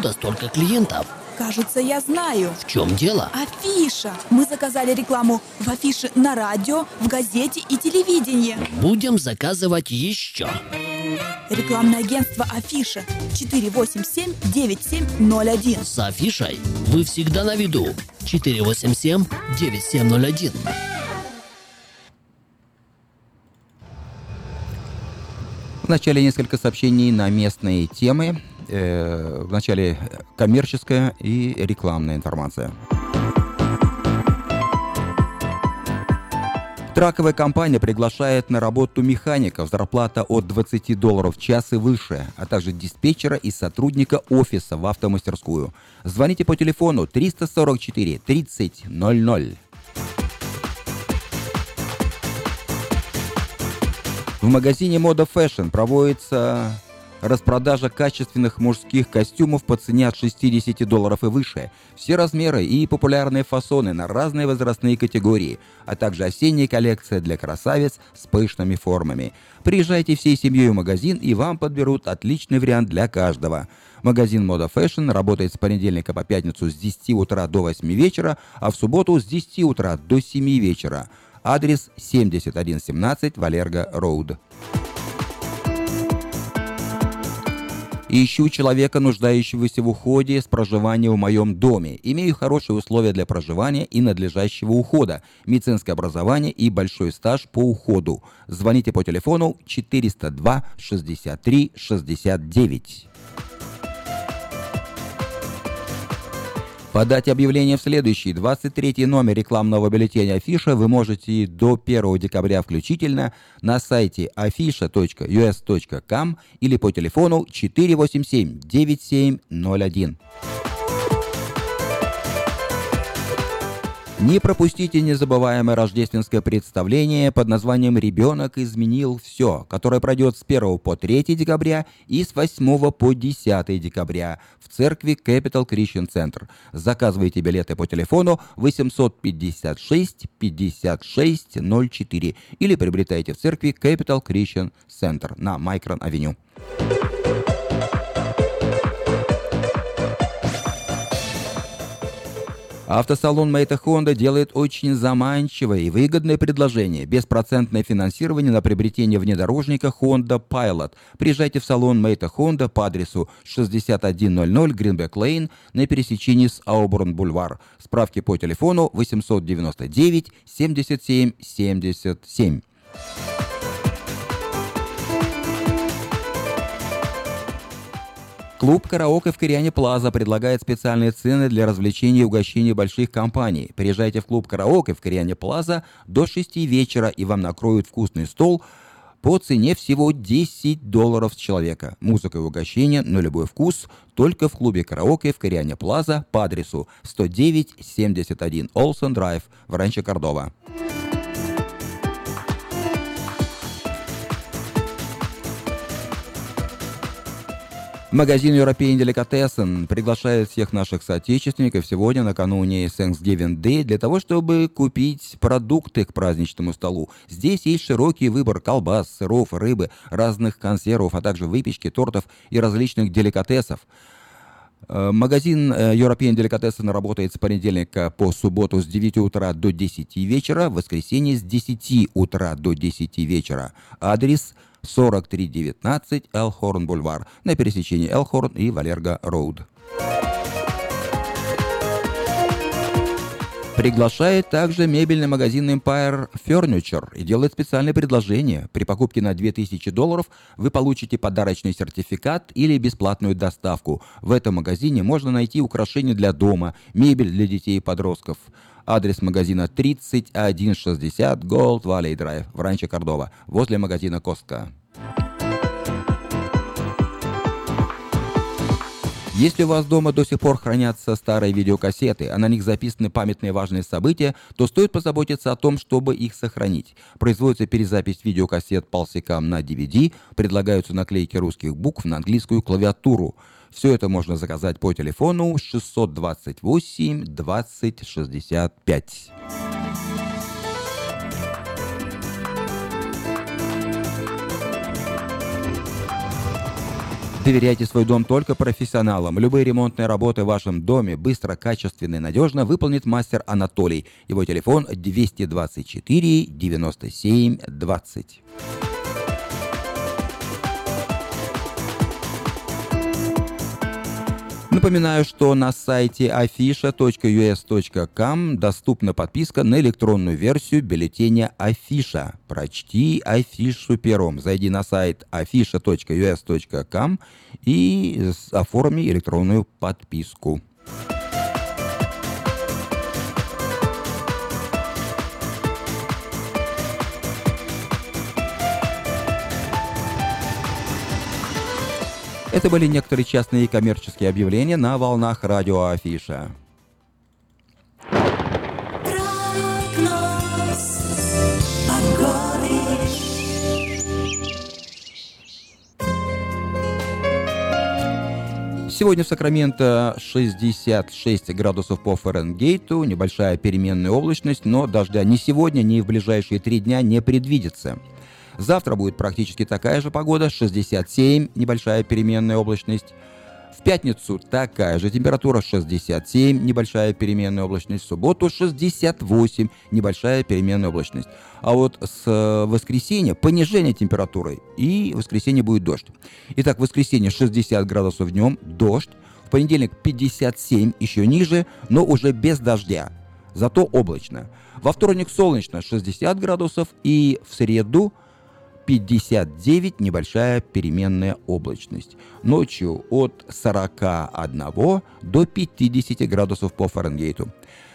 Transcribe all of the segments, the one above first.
Откуда столько клиентов? Кажется, я знаю. В чем дело? Афиша. Мы заказали рекламу в афише на радио, в газете и телевидении. Будем заказывать еще. Рекламное агентство Афиша 487-9701. С афишей вы всегда на виду. 487-9701. Вначале несколько сообщений на местные темы. Э, вначале коммерческая и рекламная информация. Траковая компания приглашает на работу механиков, зарплата от 20 долларов в час и выше, а также диспетчера и сотрудника офиса в автомастерскую. Звоните по телефону 344 30 00. В магазине Мода Fashion проводится Распродажа качественных мужских костюмов по цене от 60 долларов и выше. Все размеры и популярные фасоны на разные возрастные категории, а также осенняя коллекция для красавиц с пышными формами. Приезжайте всей семьей в магазин, и вам подберут отличный вариант для каждого. Магазин Мода Fashion работает с понедельника по пятницу с 10 утра до 8 вечера, а в субботу с 10 утра до 7 вечера. Адрес 7117 Валерго Роуд. Ищу человека, нуждающегося в уходе с проживания в моем доме. Имею хорошие условия для проживания и надлежащего ухода, медицинское образование и большой стаж по уходу. Звоните по телефону 402 63 69. Подать объявление в следующий, 23 номер рекламного бюллетеня «Афиша» вы можете до 1 декабря включительно на сайте afisha.us.com или по телефону 487 9701. Не пропустите незабываемое рождественское представление под названием «Ребенок изменил все», которое пройдет с 1 по 3 декабря и с 8 по 10 декабря в церкви Capital Christian Center. Заказывайте билеты по телефону 856 56 04 или приобретайте в церкви Capital Christian Center на Майкрон-авеню. Автосалон Мэйта Хонда делает очень заманчивое и выгодное предложение. Беспроцентное финансирование на приобретение внедорожника Honda Pilot. Приезжайте в салон Мэйта Хонда по адресу 6100 Гринбек Лейн на пересечении с Ауборн Бульвар. Справки по телефону 899 77 77. Клуб «Караоке» в Кориане Плаза предлагает специальные цены для развлечений и угощений больших компаний. Приезжайте в клуб «Караоке» в Кориане Плаза до 6 вечера, и вам накроют вкусный стол по цене всего 10 долларов с человека. Музыка и угощение на любой вкус только в клубе «Караоке» в Кориане Плаза по адресу 109-71 Олсен Драйв в Ранчо Кордова. Магазин European Delicatessen приглашает всех наших соотечественников сегодня накануне Thanksgiving Day для того, чтобы купить продукты к праздничному столу. Здесь есть широкий выбор колбас, сыров, рыбы, разных консервов, а также выпечки, тортов и различных деликатесов. Э, магазин э, European Delicatessen работает с понедельника по субботу с 9 утра до 10 вечера, в воскресенье с 10 утра до 10 вечера. Адрес – 4319 Элхорн Бульвар на пересечении Элхорн и Валерго Роуд. Приглашает также мебельный магазин Empire Furniture и делает специальное предложение. При покупке на 2000 долларов вы получите подарочный сертификат или бесплатную доставку. В этом магазине можно найти украшения для дома, мебель для детей и подростков. Адрес магазина 3160 Gold Valley Drive в Ранчо Кордова, возле магазина Костка. Если у вас дома до сих пор хранятся старые видеокассеты, а на них записаны памятные важные события, то стоит позаботиться о том, чтобы их сохранить. Производится перезапись видеокассет полсекам на DVD, предлагаются наклейки русских букв на английскую клавиатуру. Все это можно заказать по телефону 628 20 65. Доверяйте свой дом только профессионалам. Любые ремонтные работы в вашем доме быстро, качественно и надежно выполнит мастер Анатолий. Его телефон 224 97 20. Напоминаю, что на сайте afisha.us.com доступна подписка на электронную версию бюллетеня Афиша. Прочти афишу пером. Зайди на сайт afisha.us.com и оформи электронную подписку. Это были некоторые частные и коммерческие объявления на волнах радио Афиша. Сегодня в Сакраменто 66 градусов по Фаренгейту, небольшая переменная облачность, но дождя ни сегодня, ни в ближайшие три дня не предвидится. Завтра будет практически такая же погода, 67, небольшая переменная облачность. В пятницу такая же температура, 67, небольшая переменная облачность. В субботу 68, небольшая переменная облачность. А вот с э, воскресенья понижение температуры, и в воскресенье будет дождь. Итак, в воскресенье 60 градусов днем, дождь. В понедельник 57, еще ниже, но уже без дождя. Зато облачно. Во вторник солнечно 60 градусов, и в среду 59 небольшая переменная облачность. Ночью от 41 до 50 градусов по Фаренгейту.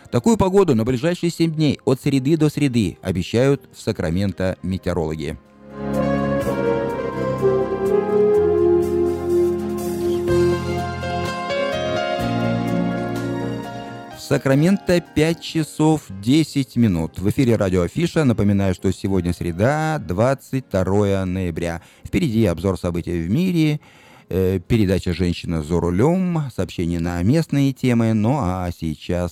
Такую погоду на ближайшие 7 дней от среды до среды обещают в Сакраменто метеорологи. Сакраменто 5 часов 10 минут. В эфире радио Афиша. Напоминаю, что сегодня среда, 22 ноября. Впереди обзор событий в мире, э, передача «Женщина за рулем», сообщения на местные темы. Ну а сейчас...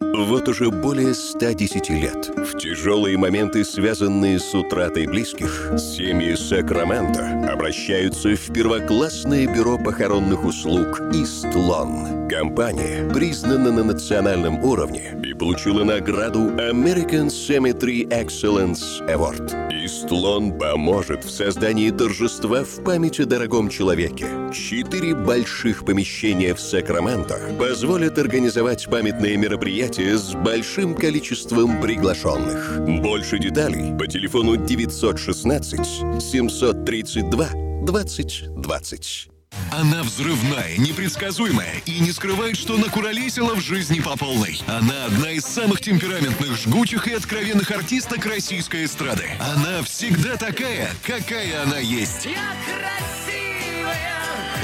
Вот уже более 110 лет в тяжелые моменты, связанные с утратой близких, семьи Сакраменто обращаются в первоклассное бюро похоронных услуг «Истлон». Компания признана на национальном уровне и получила награду American Cemetery Excellence Award. Истлон поможет в создании торжества в память о дорогом человеке. Четыре больших помещения в Сакраменто позволят организовать памятные мероприятия с большим количеством приглашенных. Больше деталей по телефону 916 732 2020. Она взрывная, непредсказуемая и не скрывает, что накуролесила в жизни по полной. Она одна из самых темпераментных, жгучих и откровенных артисток российской эстрады. Она всегда такая, какая она есть. Я красивая!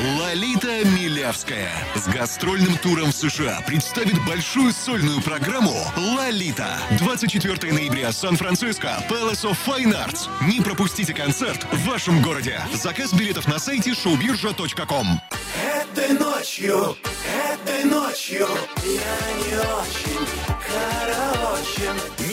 Лолита Милявская с гастрольным туром в США представит большую сольную программу «Лолита». 24 ноября, Сан-Франциско, Palace of Fine Arts. Не пропустите концерт в вашем городе. Заказ билетов на сайте showbirja.com. Этой ночью, этой ночью я не очень, короче.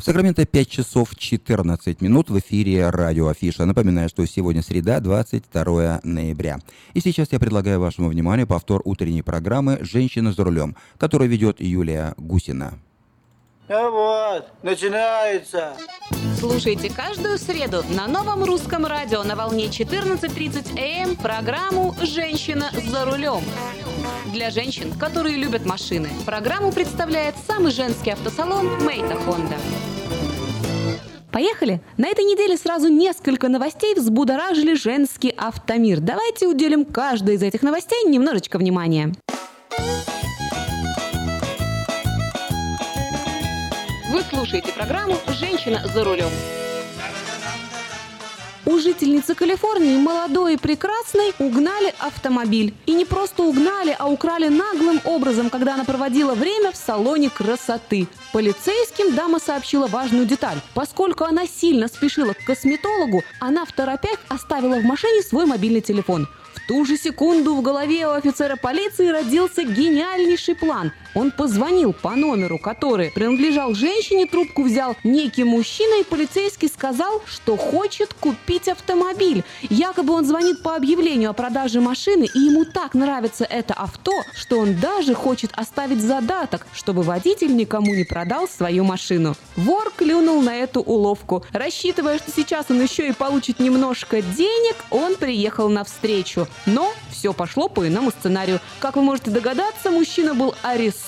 В Сакраменто 5 часов 14 минут в эфире радио Афиша. Напоминаю, что сегодня среда, 22 ноября. И сейчас я предлагаю вашему вниманию повтор утренней программы «Женщина за рулем», которую ведет Юлия Гусина. А вот, начинается. Слушайте каждую среду на новом русском радио на волне 14.30 АМ программу «Женщина за рулем». Для женщин, которые любят машины, программу представляет самый женский автосалон «Мейта Хонда». Поехали! На этой неделе сразу несколько новостей взбудоражили женский автомир. Давайте уделим каждой из этих новостей немножечко внимания. Вы слушаете программу «Женщина за рулем». У жительницы Калифорнии, молодой и прекрасной, угнали автомобиль. И не просто угнали, а украли наглым образом, когда она проводила время в салоне красоты. Полицейским дама сообщила важную деталь. Поскольку она сильно спешила к косметологу, она в торопях оставила в машине свой мобильный телефон. В ту же секунду в голове у офицера полиции родился гениальнейший план. Он позвонил по номеру, который принадлежал женщине, трубку взял некий мужчина, и полицейский сказал, что хочет купить автомобиль. Якобы он звонит по объявлению о продаже машины, и ему так нравится это авто, что он даже хочет оставить задаток, чтобы водитель никому не продал свою машину. Вор клюнул на эту уловку. Рассчитывая, что сейчас он еще и получит немножко денег, он приехал навстречу. Но все пошло по иному сценарию. Как вы можете догадаться, мужчина был арестован,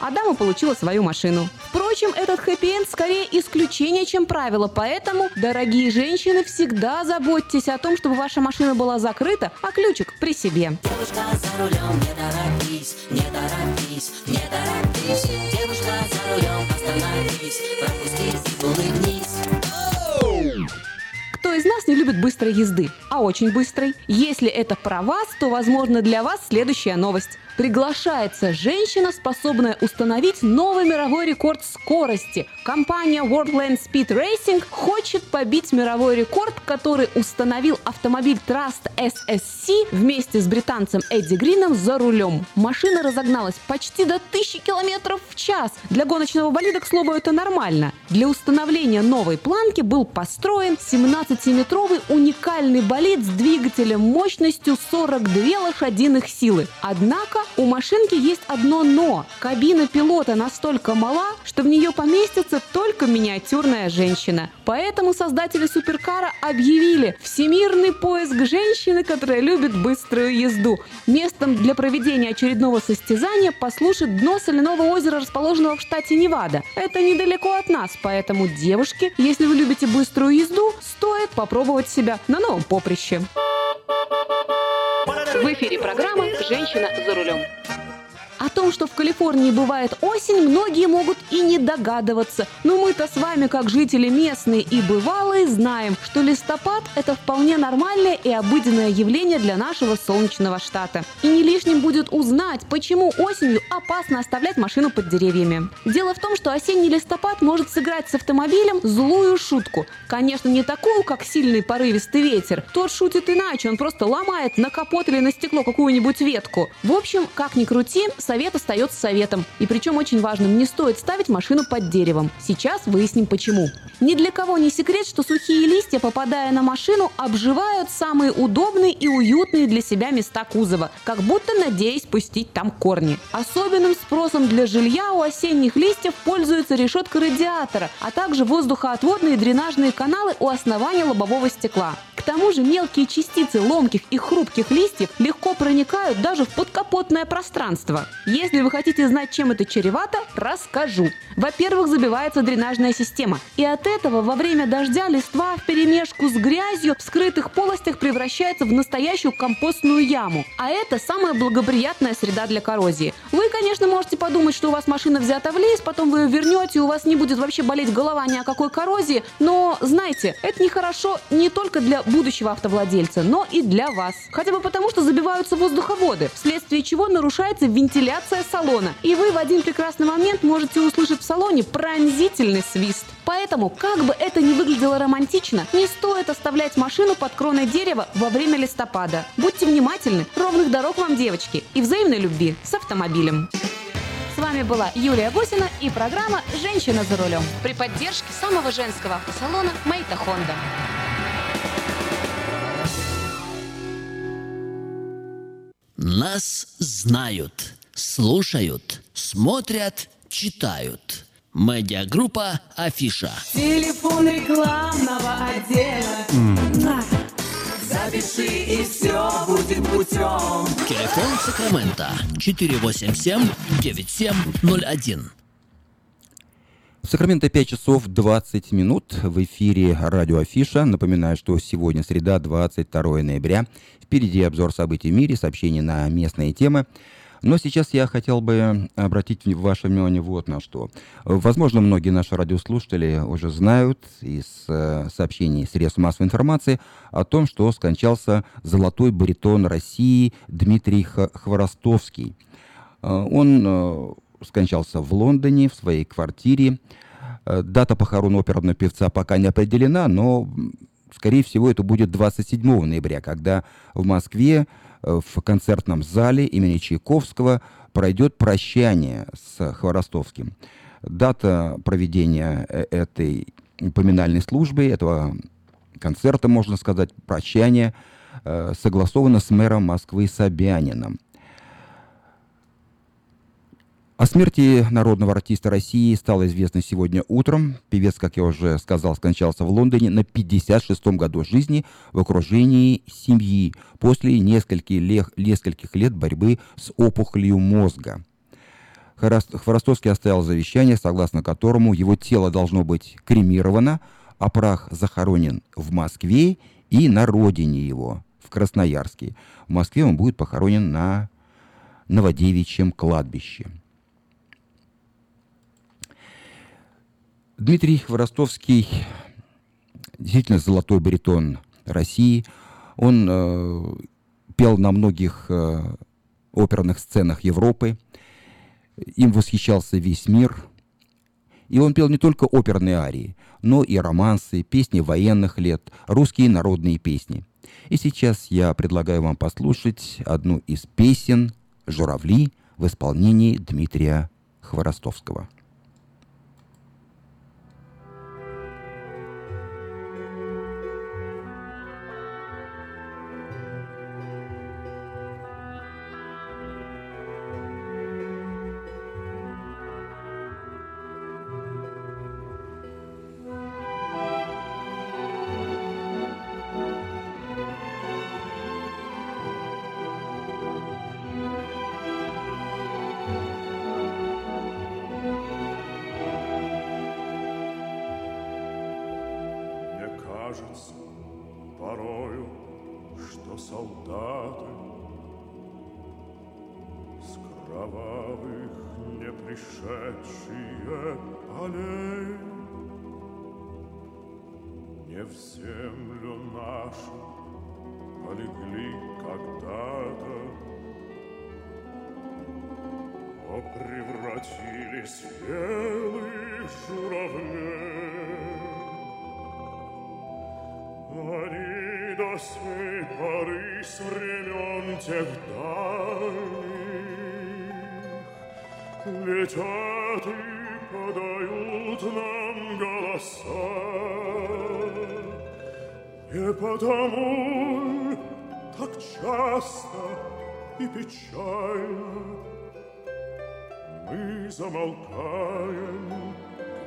а дама получила свою машину. Впрочем, этот хэппи-энд скорее исключение, чем правило, поэтому, дорогие женщины, всегда заботьтесь о том, чтобы ваша машина была закрыта, а ключик при себе. Девушка за рулем, не торопись, не торопись, не торопись. Девушка за рулем, остановись, улыбнись. Кто из нас не любит быстрой езды, а очень быстрой? Если это про вас, то, возможно, для вас следующая новость. Приглашается женщина, способная установить новый мировой рекорд скорости. Компания Worldland Speed Racing хочет побить мировой рекорд, который установил автомобиль Trust SSC вместе с британцем Эдди Грином за рулем. Машина разогналась почти до 1000 километров в час. Для гоночного болида, к слову, это нормально. Для установления новой планки был построен 17-метровый уникальный болид с двигателем мощностью 42 лошадиных силы. Однако у машинки есть одно «но». Кабина пилота настолько мала, что в нее поместится только миниатюрная женщина. Поэтому создатели суперкара объявили всемирный поиск женщины, которая любит быструю езду. Местом для проведения очередного состязания послужит дно соляного озера, расположенного в штате Невада. Это недалеко от нас, поэтому, девушки, если вы любите быструю езду, стоит попробовать себя на новом поприще. В эфире программа «Женщина за рулем». О том, что в Калифорнии бывает осень, многие могут и не догадываться. Но мы-то с вами, как жители местные и бывалые, знаем, что листопад – это вполне нормальное и обыденное явление для нашего солнечного штата. И не лишним будет узнать, почему осенью опасно оставлять машину под деревьями. Дело в том, что осенний листопад может сыграть с автомобилем злую шутку. Конечно, не такую, как сильный порывистый ветер. Тот шутит иначе, он просто ломает на капот или на стекло какую-нибудь ветку. В общем, как ни крути, совет остается советом. И причем очень важным, не стоит ставить машину под деревом. Сейчас выясним почему. Ни для кого не секрет, что сухие листья, попадая на машину, обживают самые удобные и уютные для себя места кузова, как будто надеясь пустить там корни. Особенным спросом для жилья у осенних листьев пользуется решетка радиатора, а также воздухоотводные дренажные каналы у основания лобового стекла. Тому же мелкие частицы ломких и хрупких листьев легко проникают даже в подкапотное пространство. Если вы хотите знать, чем это чревато, расскажу. Во-первых, забивается дренажная система. И от этого во время дождя листва в перемешку с грязью в скрытых полостях превращается в настоящую компостную яму. А это самая благоприятная среда для коррозии. Вы, конечно, можете подумать, что у вас машина взята в лист, потом вы ее вернете, и у вас не будет вообще болеть голова ни о какой коррозии. Но знайте, это нехорошо не только для будущего автовладельца, но и для вас. Хотя бы потому, что забиваются воздуховоды, вследствие чего нарушается вентиляция салона. И вы в один прекрасный момент можете услышать в салоне пронзительный свист. Поэтому, как бы это ни выглядело романтично, не стоит оставлять машину под кроной дерева во время листопада. Будьте внимательны, ровных дорог вам, девочки, и взаимной любви с автомобилем. С вами была Юлия Гусина и программа «Женщина за рулем» при поддержке самого женского автосалона «Мейта Хонда». Нас знают, слушают, смотрят, читают. Медиагруппа «Афиша». Телефон рекламного отдела. На. Запиши и все будет путем. Телефон Сакрамента 487-9701. В Сакраменто 5 часов 20 минут в эфире радио Афиша. Напоминаю, что сегодня среда, 22 ноября. Впереди обзор событий в мире, сообщения на местные темы. Но сейчас я хотел бы обратить ваше внимание вот на что. Возможно, многие наши радиослушатели уже знают из э, сообщений средств массовой информации о том, что скончался золотой баритон России Дмитрий Хворостовский. Э, Он э, скончался в Лондоне, в своей квартире. Э, Дата похорон оперного певца пока не определена, но, скорее всего, это будет 27 ноября, когда в Москве э, в концертном зале имени Чайковского пройдет прощание с Хворостовским. Дата проведения э, этой поминальной службы, этого концерта, можно сказать, прощания, согласована с мэром Москвы Собяниным. О смерти народного артиста России стало известно сегодня утром. Певец, как я уже сказал, скончался в Лондоне на 56-м году жизни в окружении семьи после нескольких лет, нескольких лет борьбы с опухолью мозга. Хворостовский оставил завещание, согласно которому его тело должно быть кремировано, а прах захоронен в Москве и на родине его, в Красноярске. В Москве он будет похоронен на Новодевичьем кладбище. Дмитрий Хворостовский действительно золотой баритон России. Он э, пел на многих э, оперных сценах Европы. Им восхищался весь мир. И он пел не только оперные арии, но и романсы, песни военных лет, русские народные песни. И сейчас я предлагаю вам послушать одну из песен «Журавли» в исполнении Дмитрия Хворостовского. Кровавых не пришедшие полей не в землю нашу полегли когда-то, но превратились в белых журавлей. Они до сей поры с времен тех дальних Летят и подают нам голоса. Не потому так часто и печально мы замолкаем,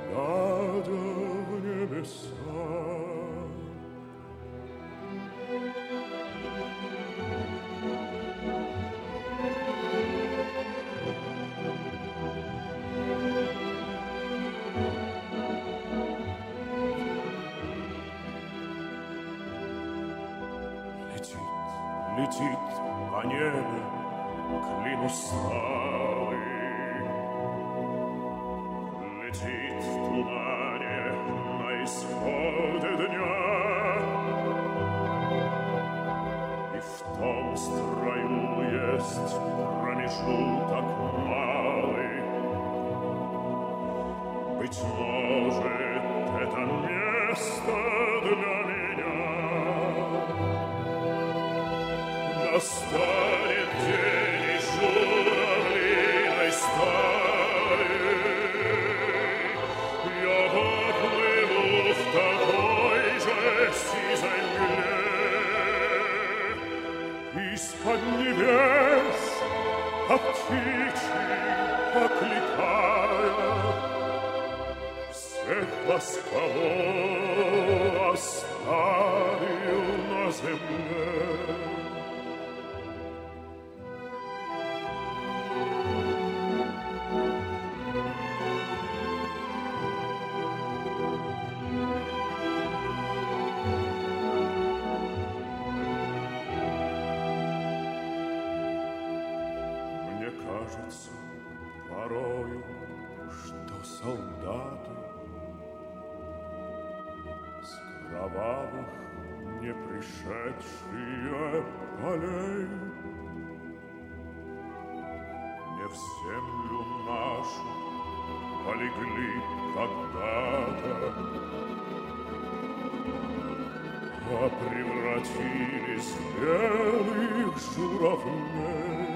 глядя в небеса. Славы. Летит в тумане на исходе дня. И в том строю есть промежуток малый. Быть может, это место для меня. Настанет день Из-под небес, как птичьи, окликая, всех вас, кого оставил на земле. Кровавых не пришедшие полей не в землю нашу полегли когда-то, а превратились в белых журавлей.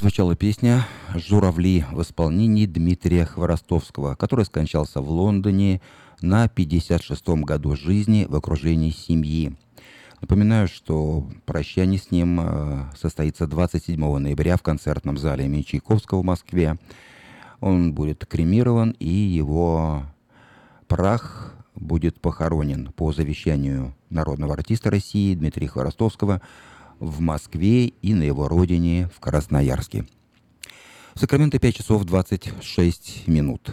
Прозвучала песня «Журавли» в исполнении Дмитрия Хворостовского, который скончался в Лондоне на 56-м году жизни в окружении семьи. Напоминаю, что прощание с ним э, состоится 27 ноября в концертном зале имени Чайковского в Москве. Он будет кремирован, и его прах будет похоронен по завещанию народного артиста России Дмитрия Хворостовского в Москве и на его родине в Красноярске. В Сакраменто 5 часов 26 минут.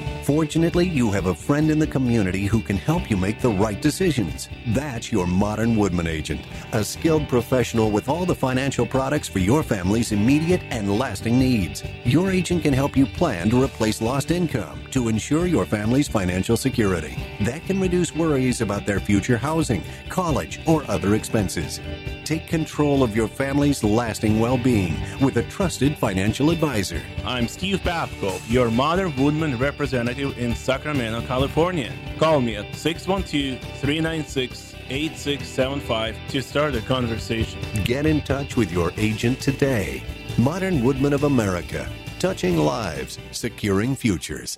Fortunately, you have a friend in the community who can help you make the right decisions. That's your modern Woodman agent, a skilled professional with all the financial products for your family's immediate and lasting needs. Your agent can help you plan to replace lost income to ensure your family's financial security. That can reduce worries about their future housing, college, or other expenses. Take control of your family's lasting well being with a trusted financial advisor. I'm Steve Babko, your Modern Woodman representative in Sacramento, California. Call me at 612 396 8675 to start a conversation. Get in touch with your agent today. Modern Woodman of America, touching lives, securing futures.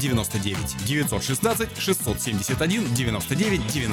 99 916 671 99 99.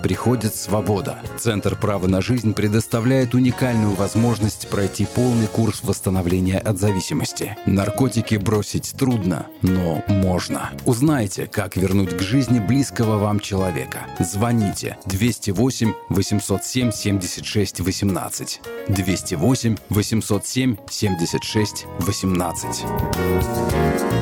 приходит свобода. Центр права на жизнь предоставляет уникальную возможность пройти полный курс восстановления от зависимости. Наркотики бросить трудно, но можно. Узнайте, как вернуть к жизни близкого вам человека. Звоните 208 807 76 18. 208 807 76 18.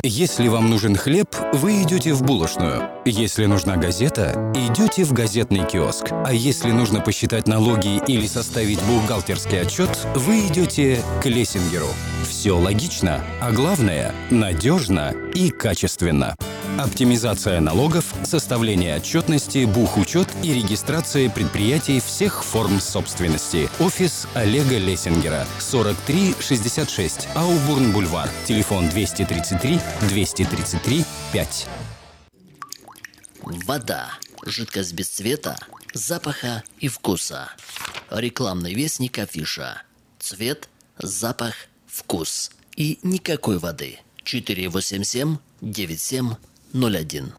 Если вам нужен хлеб, вы идете в булочную. Если нужна газета, идете в газетный киоск. А если нужно посчитать налоги или составить бухгалтерский отчет, вы идете к Лессингеру. Все логично, а главное – надежно и качественно. Оптимизация налогов, составление отчетности, бухучет и регистрация предприятий всех форм собственности. Офис Олега Лессингера. 4366 Аубурн-Бульвар. Телефон 233 233 5. Вода. Жидкость без цвета, запаха и вкуса. Рекламный вестник афиша. Цвет, запах, вкус. И никакой воды. 487-9701.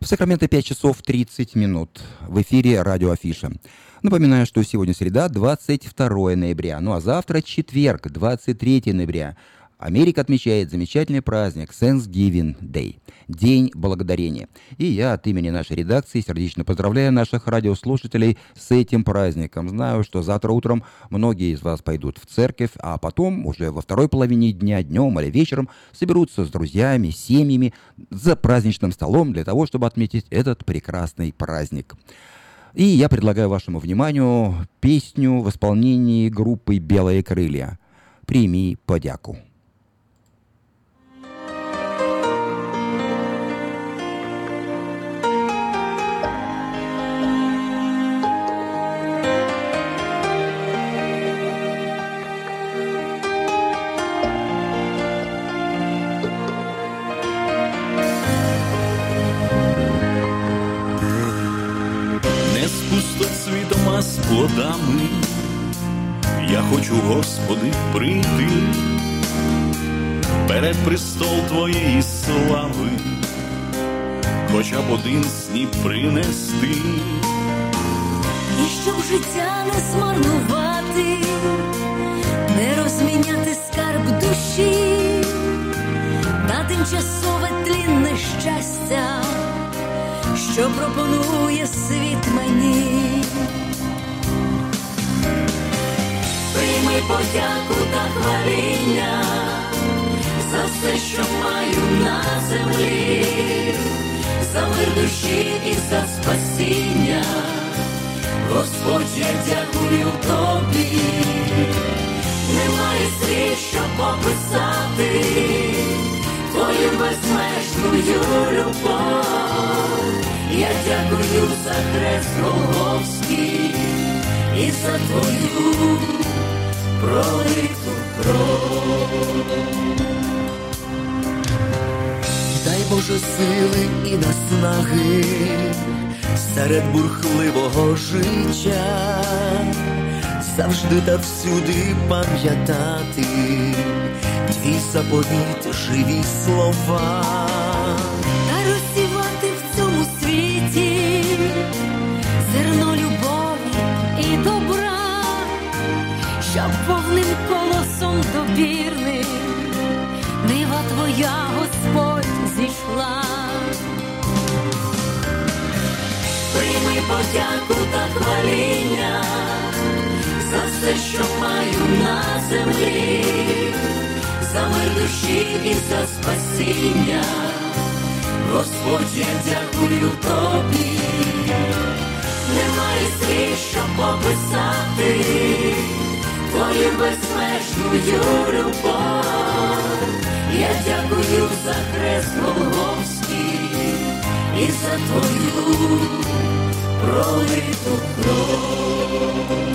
В Сакраменто 5 часов 30 минут. В эфире радио Афиша. Напоминаю, что сегодня среда, 22 ноября. Ну а завтра четверг, 23 ноября. Америка отмечает замечательный праздник Thanksgiving Day – День Благодарения. И я от имени нашей редакции сердечно поздравляю наших радиослушателей с этим праздником. Знаю, что завтра утром многие из вас пойдут в церковь, а потом уже во второй половине дня, днем или вечером соберутся с друзьями, семьями за праздничным столом для того, чтобы отметить этот прекрасный праздник. И я предлагаю вашему вниманию песню в исполнении группы «Белые крылья». «Прими подяку». Пустоцвітом, з плодами. Я хочу, Господи, прийти перед престол Твоєї слави, хоча б один сніп принести. І щоб життя не змарнувати, не розміняти скарб душі на тимчасове тлінне щастя, що пропонує світ мені. Прийми подяку та хваління за все, що маю на землі, за мир душі і за спасіння. Господь, я дякую тобі, немає слів, щоб описати твою безмежну любов. Я дякую за хрест Голговський і за твою пролиту кров. Дай Боже сили і наснаги серед бурхливого життя, завжди та всюди пам'ятати твій заповіт, живі слова. Добірним нива твоя, Господь, зійшла. Прийми подяку та хваління за все, що маю на землі, за мир душі і за спасіння. Господь, я дякую тобі, немає слів, щоб описати твою безмежну любов. Я дякую за хрест Голгофський і за твою пролиту кров.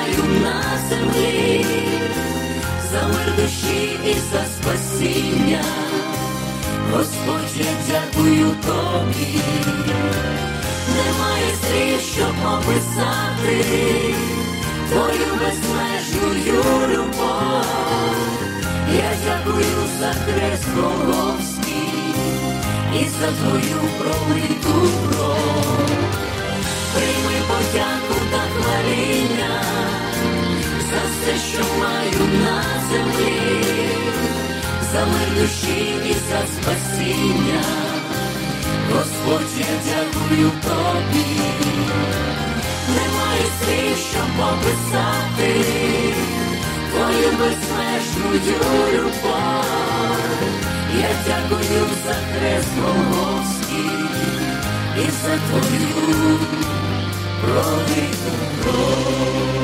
Маю на землі, за мир душі і за спасіння. Господь, я дякую тобі, немає слів, щоб описати твою безмежну любов. Я дякую за хрест Голгофський і за твою пролиту кров. Прийми подяку та хваління на землі, за мир душі і за спасіння. Господь, я дякую тобі, немає слів, щоб описати твою безмежну любов. Я дякую за хрест Голгофський і за твою пролиту кров.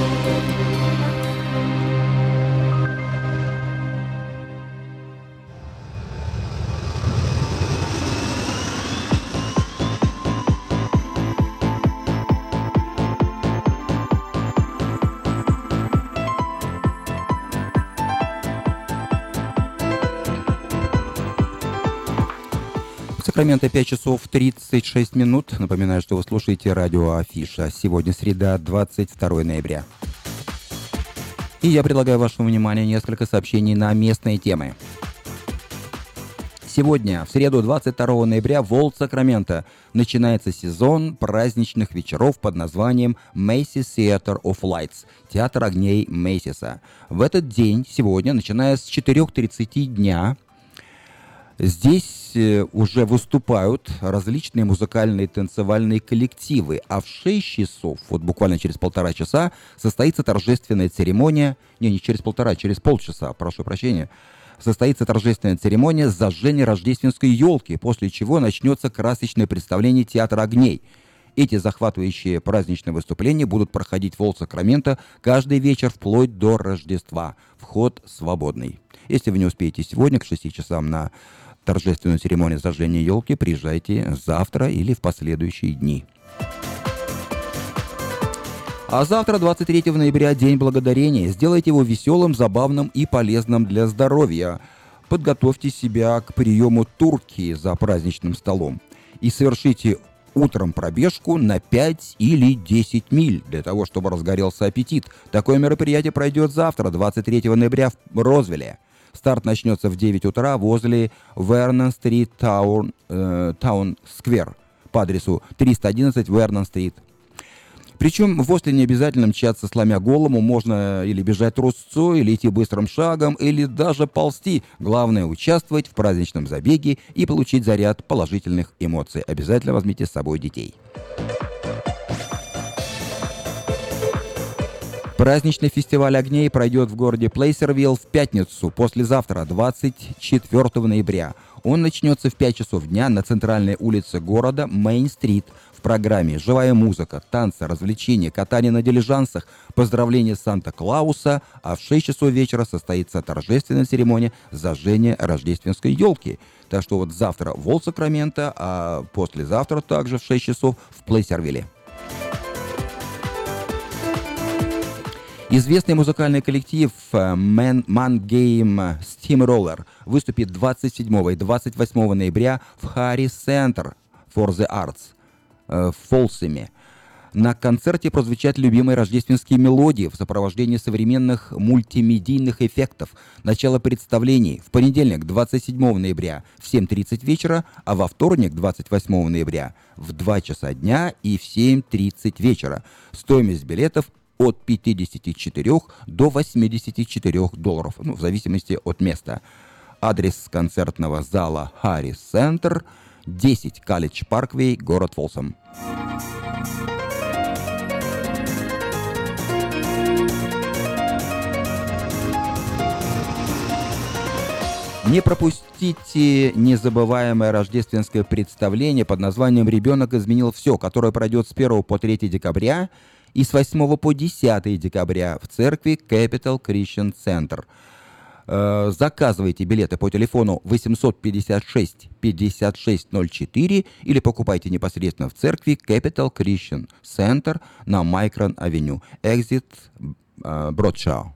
Сакраменто 5 часов 36 минут. Напоминаю, что вы слушаете радио Афиша. Сегодня среда, 22 ноября. И я предлагаю вашему вниманию несколько сообщений на местные темы. Сегодня, в среду 22 ноября, в Олд Сакраменто начинается сезон праздничных вечеров под названием Macy's Theater of Lights – Театр огней Мейсиса. В этот день, сегодня, начиная с 4.30 дня, Здесь э, уже выступают различные музыкальные танцевальные коллективы, а в 6 часов, вот буквально через полтора часа, состоится торжественная церемония, не, не через полтора, через полчаса, прошу прощения, состоится торжественная церемония зажжения рождественской елки, после чего начнется красочное представление театра огней. Эти захватывающие праздничные выступления будут проходить в Олд Сакраменто каждый вечер вплоть до Рождества. Вход свободный. Если вы не успеете сегодня к 6 часам на торжественную церемонию зажжения елки, приезжайте завтра или в последующие дни. А завтра, 23 ноября, День Благодарения. Сделайте его веселым, забавным и полезным для здоровья. Подготовьте себя к приему турки за праздничным столом. И совершите утром пробежку на 5 или 10 миль для того, чтобы разгорелся аппетит. Такое мероприятие пройдет завтра, 23 ноября в Розвилле. Старт начнется в 9 утра возле Вернон-стрит э, Таун Сквер по адресу 311 Вернон-стрит. Причем возле не обязательно мчаться, сломя голову, можно или бежать трусцой, или идти быстрым шагом, или даже ползти. Главное участвовать в праздничном забеге и получить заряд положительных эмоций. Обязательно возьмите с собой детей. Праздничный фестиваль огней пройдет в городе Плейсервилл в пятницу, послезавтра, 24 ноября. Он начнется в 5 часов дня на центральной улице города Мейн-стрит. В программе живая музыка, танцы, развлечения, катание на дилижансах, поздравление Санта-Клауса, а в 6 часов вечера состоится торжественная церемония зажжения рождественской елки. Так что вот завтра в Олд Сакраменто, а послезавтра также в 6 часов в Плейсервилле. Известный музыкальный коллектив э, Man, Man Game Steamroller выступит 27 и 28 ноября в Harris Center for the Arts э, в Фолсеме. На концерте прозвучат любимые рождественские мелодии в сопровождении современных мультимедийных эффектов. Начало представлений в понедельник, 27 ноября в 7.30 вечера, а во вторник, 28 ноября в 2 часа дня и в 7.30 вечера. Стоимость билетов от 54 до 84 долларов, ну, в зависимости от места. Адрес концертного зала Харрис Центр, 10 Калледж Парквей, город Фолсом. Не пропустите незабываемое рождественское представление под названием «Ребенок изменил все», которое пройдет с 1 по 3 декабря и с 8 по 10 декабря в церкви Capital Christian Center. Э, заказывайте билеты по телефону 856 5604 или покупайте непосредственно в церкви Capital Christian Center на Майкрон Авеню, Exit Бродшау.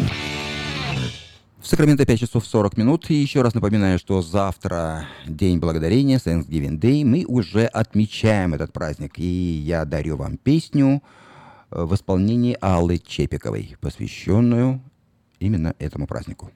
В Сакраменто 5 часов 40 минут. И еще раз напоминаю, что завтра День Благодарения, Thanksgiving Day. Мы уже отмечаем этот праздник. И я дарю вам песню э, в исполнении Аллы Чепиковой, посвященную именно этому празднику.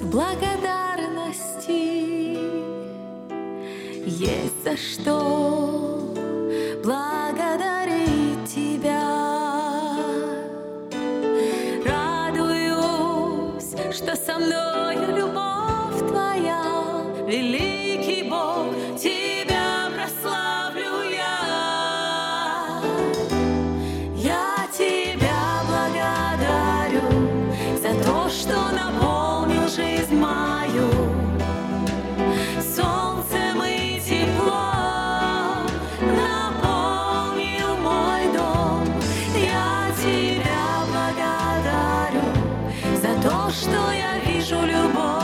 В благодарности. Есть за что благодарить Тебя. Радуюсь, что со мною что я вижу любовь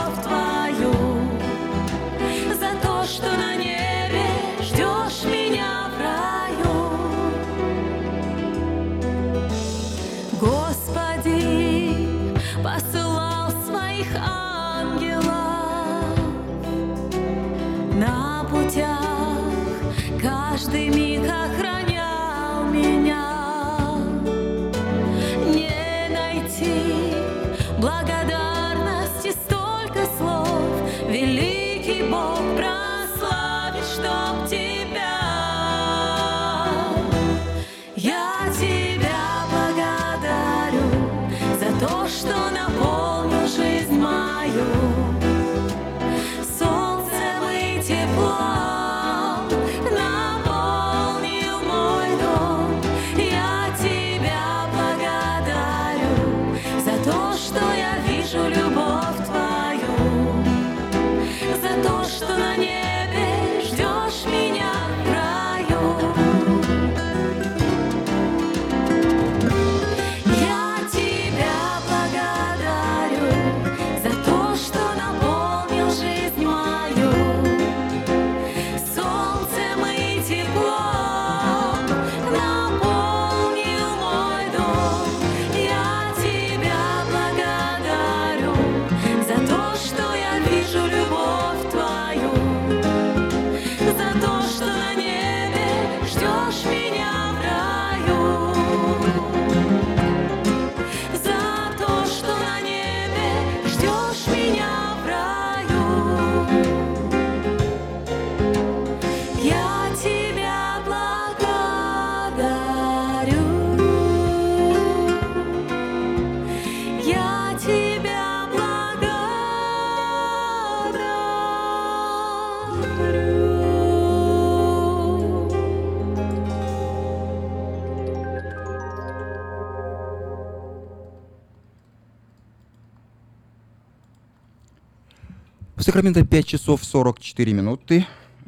Сакраменто 5 часов 44 минуты.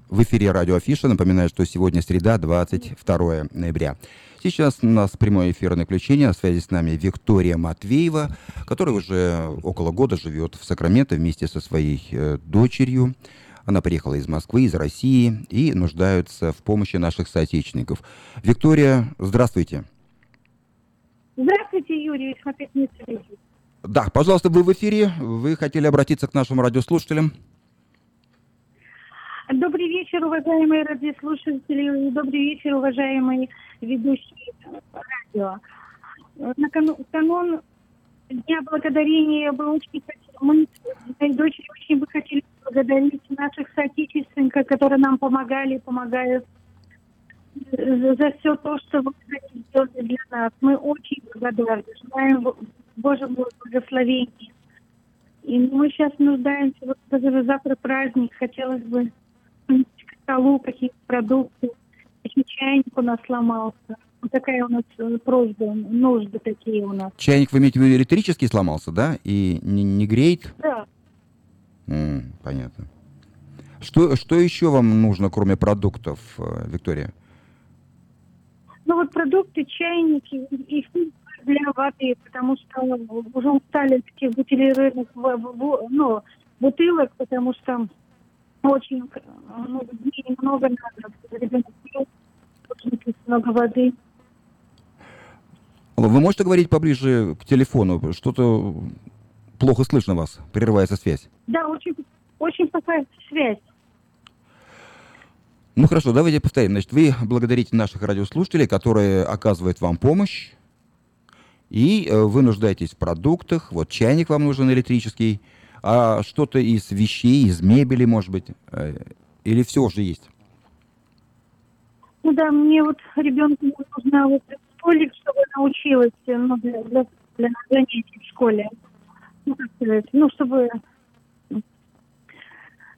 В эфире радио Афиша. Напоминаю, что сегодня среда, 22 ноября. Сейчас у нас прямое эфирное включение. На связи с нами Виктория Матвеева, которая уже около года живет в Сакраменто вместе со своей э, дочерью. Она приехала из Москвы, из России и нуждается в помощи наших соотечественников. Виктория, здравствуйте. Здравствуйте, Юрий, связи. Да, пожалуйста, вы в эфире. Вы хотели обратиться к нашим радиослушателям. Добрый вечер, уважаемые радиослушатели, и добрый вечер, уважаемые ведущие радио. На канун, Дня Благодарения бы очень хотели, мы с моей дочерью очень бы хотели благодарить наших соотечественников, которые нам помогали, помогают за, за все то, что вы сделали для нас. Мы очень благодарны, желаем Божьего благословения. И мы сейчас нуждаемся, вот даже завтра праздник, хотелось бы к столу какие-то продукты. Еще чайник у нас сломался. Вот такая у нас э, просьба, нужды такие у нас. Чайник, вы имеете в виду электрический сломался, да? И не, не греет? Да. М, понятно. Что, что еще вам нужно, кроме продуктов, э, Виктория? Ну вот продукты, чайники и фильтр для воды, потому что уже устали от этих бутилированных ну, бутылок, потому что очень ну, дней много надо. Ребенок пьет, очень много воды. Вы можете говорить поближе к телефону? Что-то плохо слышно вас, прерывается связь. Да, очень, очень плохая связь. Ну хорошо, давайте повторим. Значит, вы благодарите наших радиослушателей, которые оказывают вам помощь, и э, вы нуждаетесь в продуктах. Вот чайник вам нужен электрический, а что-то из вещей, из мебели, может быть, э, или все уже есть? Ну да, мне вот ребенку нужно вот столик, чтобы научилась ну, для, для, для занятий в школе. Ну, как сказать, ну, чтобы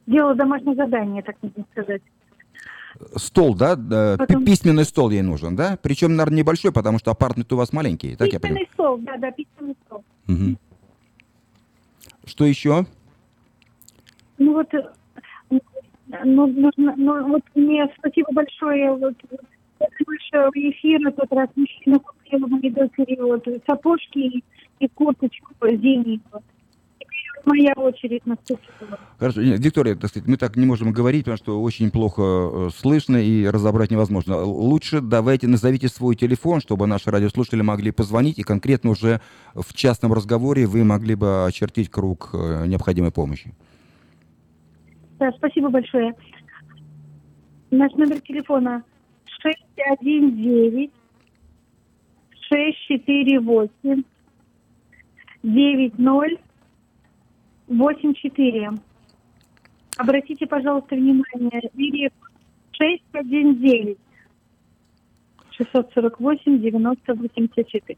делала домашнее задание, так можно сказать. Стол, да? пи- Потом- Письменный стол ей нужен, да? Причем, наверное, небольшой, потому что апартмент у вас маленький. Так я понимаю. Письменный стол, да, да, письменный стол. Мгм. Что еще? Ну вот, э, ну, нужно, ну, вот мне спасибо большое, вот, после вашего эфира тот раз мужчина купил моей дочери вот сапожки и, и курточку зимнюю. Моя очередь наступила. Хорошо, Нет, Виктория, так сказать, мы так не можем говорить, потому что очень плохо э, слышно и разобрать невозможно. Лучше давайте назовите свой телефон, чтобы наши радиослушатели могли позвонить, и конкретно уже в частном разговоре вы могли бы очертить круг э, необходимой помощи. Да, спасибо большое. Наш номер телефона 619 648 9084. Обратите, пожалуйста, внимание, Ирек 619 648 9084.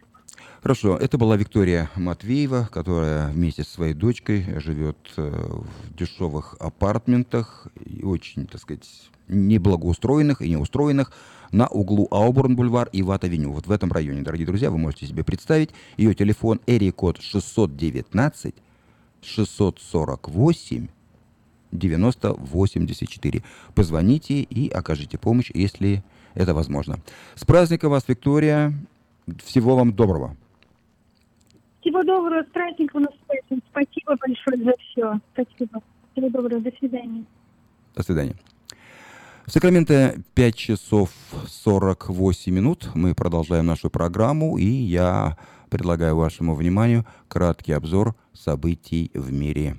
Хорошо, это была Виктория Матвеева, которая вместе со своей дочкой живет э, в дешевых апартментах, очень, так сказать, неблагоустроенных и неустроенных на углу Ауборн-бульвар и Ват-авеню. Вот в этом районе, дорогие друзья, вы можете себе представить. Ее телефон Эри код 619 648 9084. Позвоните и окажите помощь, если это возможно. С праздником вас, Виктория. Всего вам доброго. Всего доброго, с праздником наступающим. Спасибо большое за все. Спасибо. Всего доброго, до свидания. До свидания. В Сакраменто 5 часов 48 минут. Мы продолжаем нашу программу, и я предлагаю вашему вниманию краткий обзор событий в мире.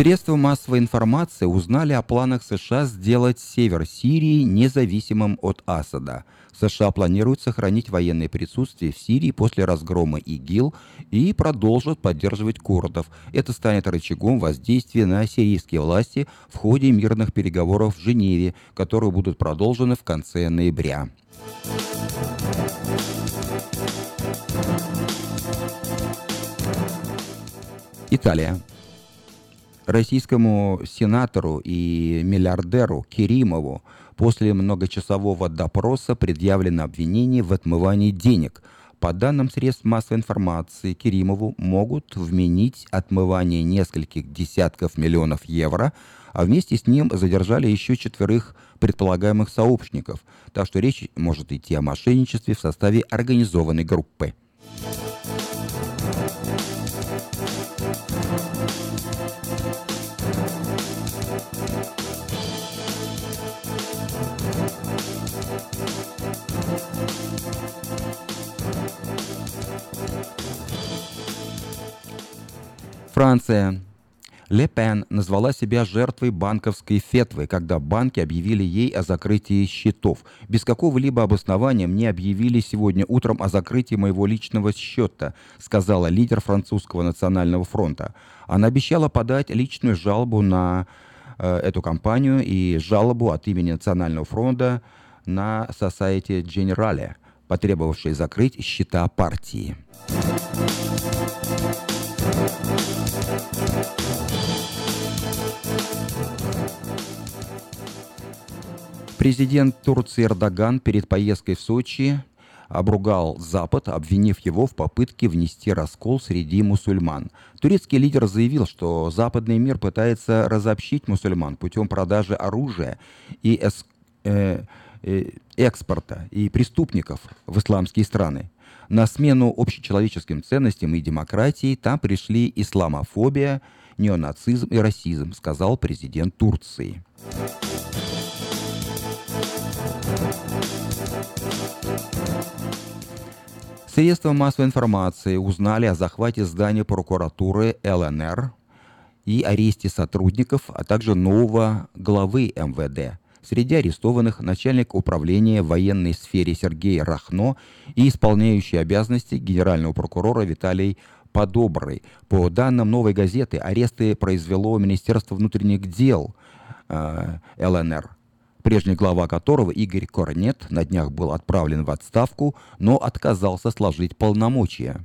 Средства массовой информации узнали о планах США сделать север Сирии независимым от Асада. США планируют сохранить военное присутствие в Сирии после разгрома ИГИЛ и продолжат поддерживать курдов. Это станет рычагом воздействия на сирийские власти в ходе мирных переговоров в Женеве, которые будут продолжены в конце ноября. Италия. Российскому сенатору и миллиардеру Керимову После многочасового допроса предъявлено обвинение в отмывании денег. По данным средств массовой информации, Керимову могут вменить отмывание нескольких десятков миллионов евро, а вместе с ним задержали еще четверых предполагаемых сообщников. Так что речь может идти о мошенничестве в составе организованной группы. Франция. Ле Пен назвала себя жертвой банковской фетвы, когда банки объявили ей о закрытии счетов. Без какого-либо обоснования мне объявили сегодня утром о закрытии моего личного счета, сказала лидер французского национального фронта. Она обещала подать личную жалобу на э, эту компанию и жалобу от имени Национального фронта на Society Generale, потребовавшей закрыть счета партии. Президент Турции Эрдоган перед поездкой в Сочи обругал Запад, обвинив его в попытке внести раскол среди мусульман. Турецкий лидер заявил, что западный мир пытается разобщить мусульман путем продажи оружия и эс, э, э, экспорта и преступников в исламские страны. На смену общечеловеческим ценностям и демократии там пришли исламофобия, неонацизм и расизм, сказал президент Турции. Средства массовой информации узнали о захвате здания прокуратуры ЛНР и аресте сотрудников, а также нового главы МВД. Среди арестованных начальник управления военной сфере Сергей Рахно и исполняющий обязанности генерального прокурора Виталий Подобрый. По данным «Новой газеты», аресты произвело Министерство внутренних дел э, ЛНР прежний глава которого Игорь Корнет на днях был отправлен в отставку, но отказался сложить полномочия.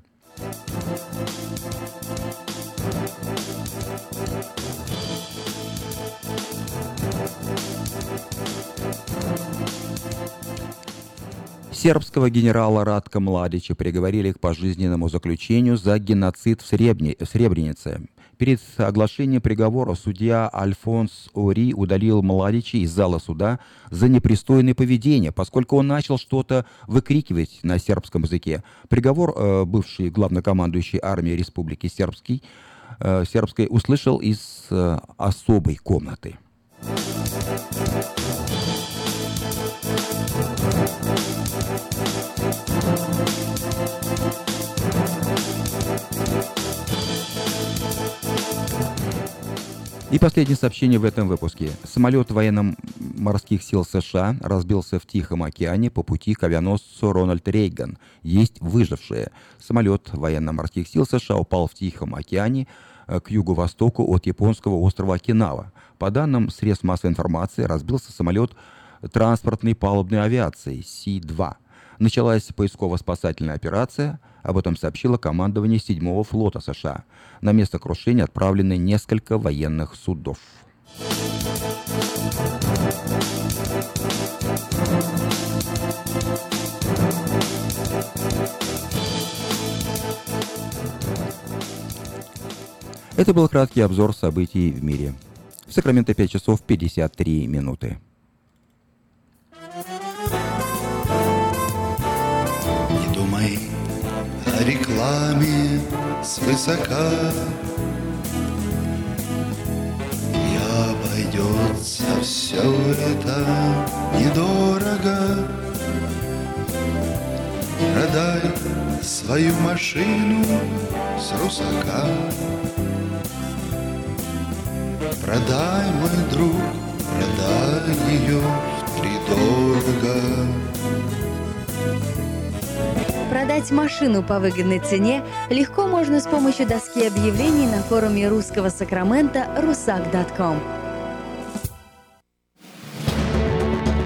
Сербского генерала Радка Младича приговорили к пожизненному заключению за геноцид в, Сребни... в Сребренице. Перед оглашением приговора судья Альфонс Ори удалил Младича из зала суда за непристойное поведение, поскольку он начал что-то выкрикивать на сербском языке. Приговор э, бывший главнокомандующий армией Республики Сербский, э, Сербской услышал из э, особой комнаты. И последнее сообщение в этом выпуске. Самолет военно-морских сил США разбился в Тихом океане по пути к авианосцу Рональд Рейган. Есть выжившие. Самолет военно-морских сил США упал в Тихом океане э, к юго-востоку от японского острова Окинава. По данным средств массовой информации, разбился самолет транспортной палубной авиации Си-2. Началась поисково-спасательная операция, об этом сообщило командование 7-го флота США. На место крушения отправлены несколько военных судов. Это был краткий обзор событий в мире. В Сакраменто 5 часов 53 минуты. Рекламе свысока. И обойдется все это недорого. Продай свою машину с русака. Продай, мой друг, продай ее втридорого. Продать машину по выгодной цене легко можно с помощью доски объявлений на форуме русского Сакрамента rusak.com.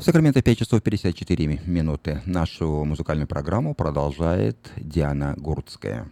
В Сакраменто 5 часов 54 минуты. Нашу музыкальную программу продолжает Диана Гурцкая.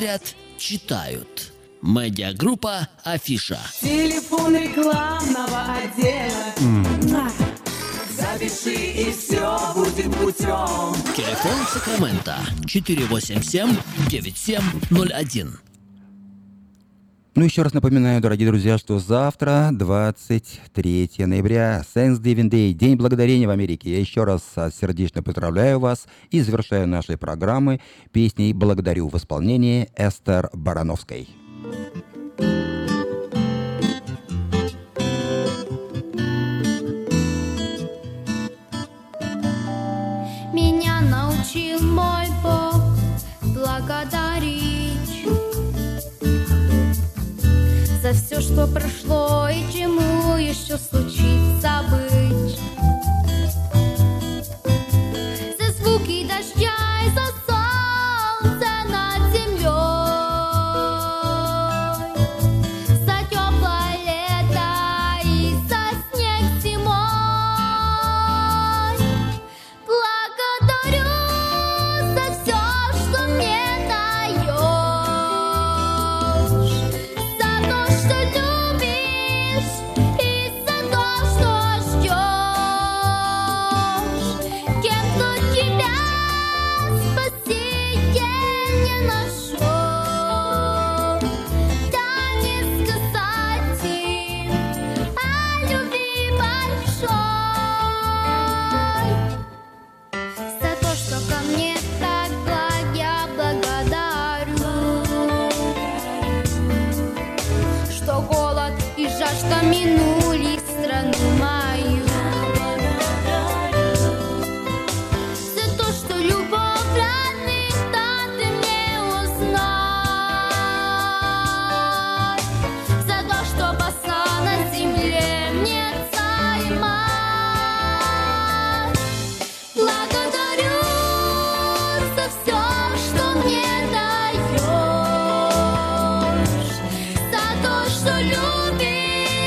Смотрят, читают. Медиагруппа Афиша. Телефон рекламного отдела. Запиши и все будет путем. Телефон Сакрамента 487-9701. Ну, еще раз напоминаю, дорогие друзья, что завтра, 23 ноября, Thanksgiving Day, День Благодарения в Америке. Я еще раз сердечно поздравляю вас и завершаю нашей программы песней «Благодарю» в исполнении Эстер Барановской. Меня что прошло и чему еще случится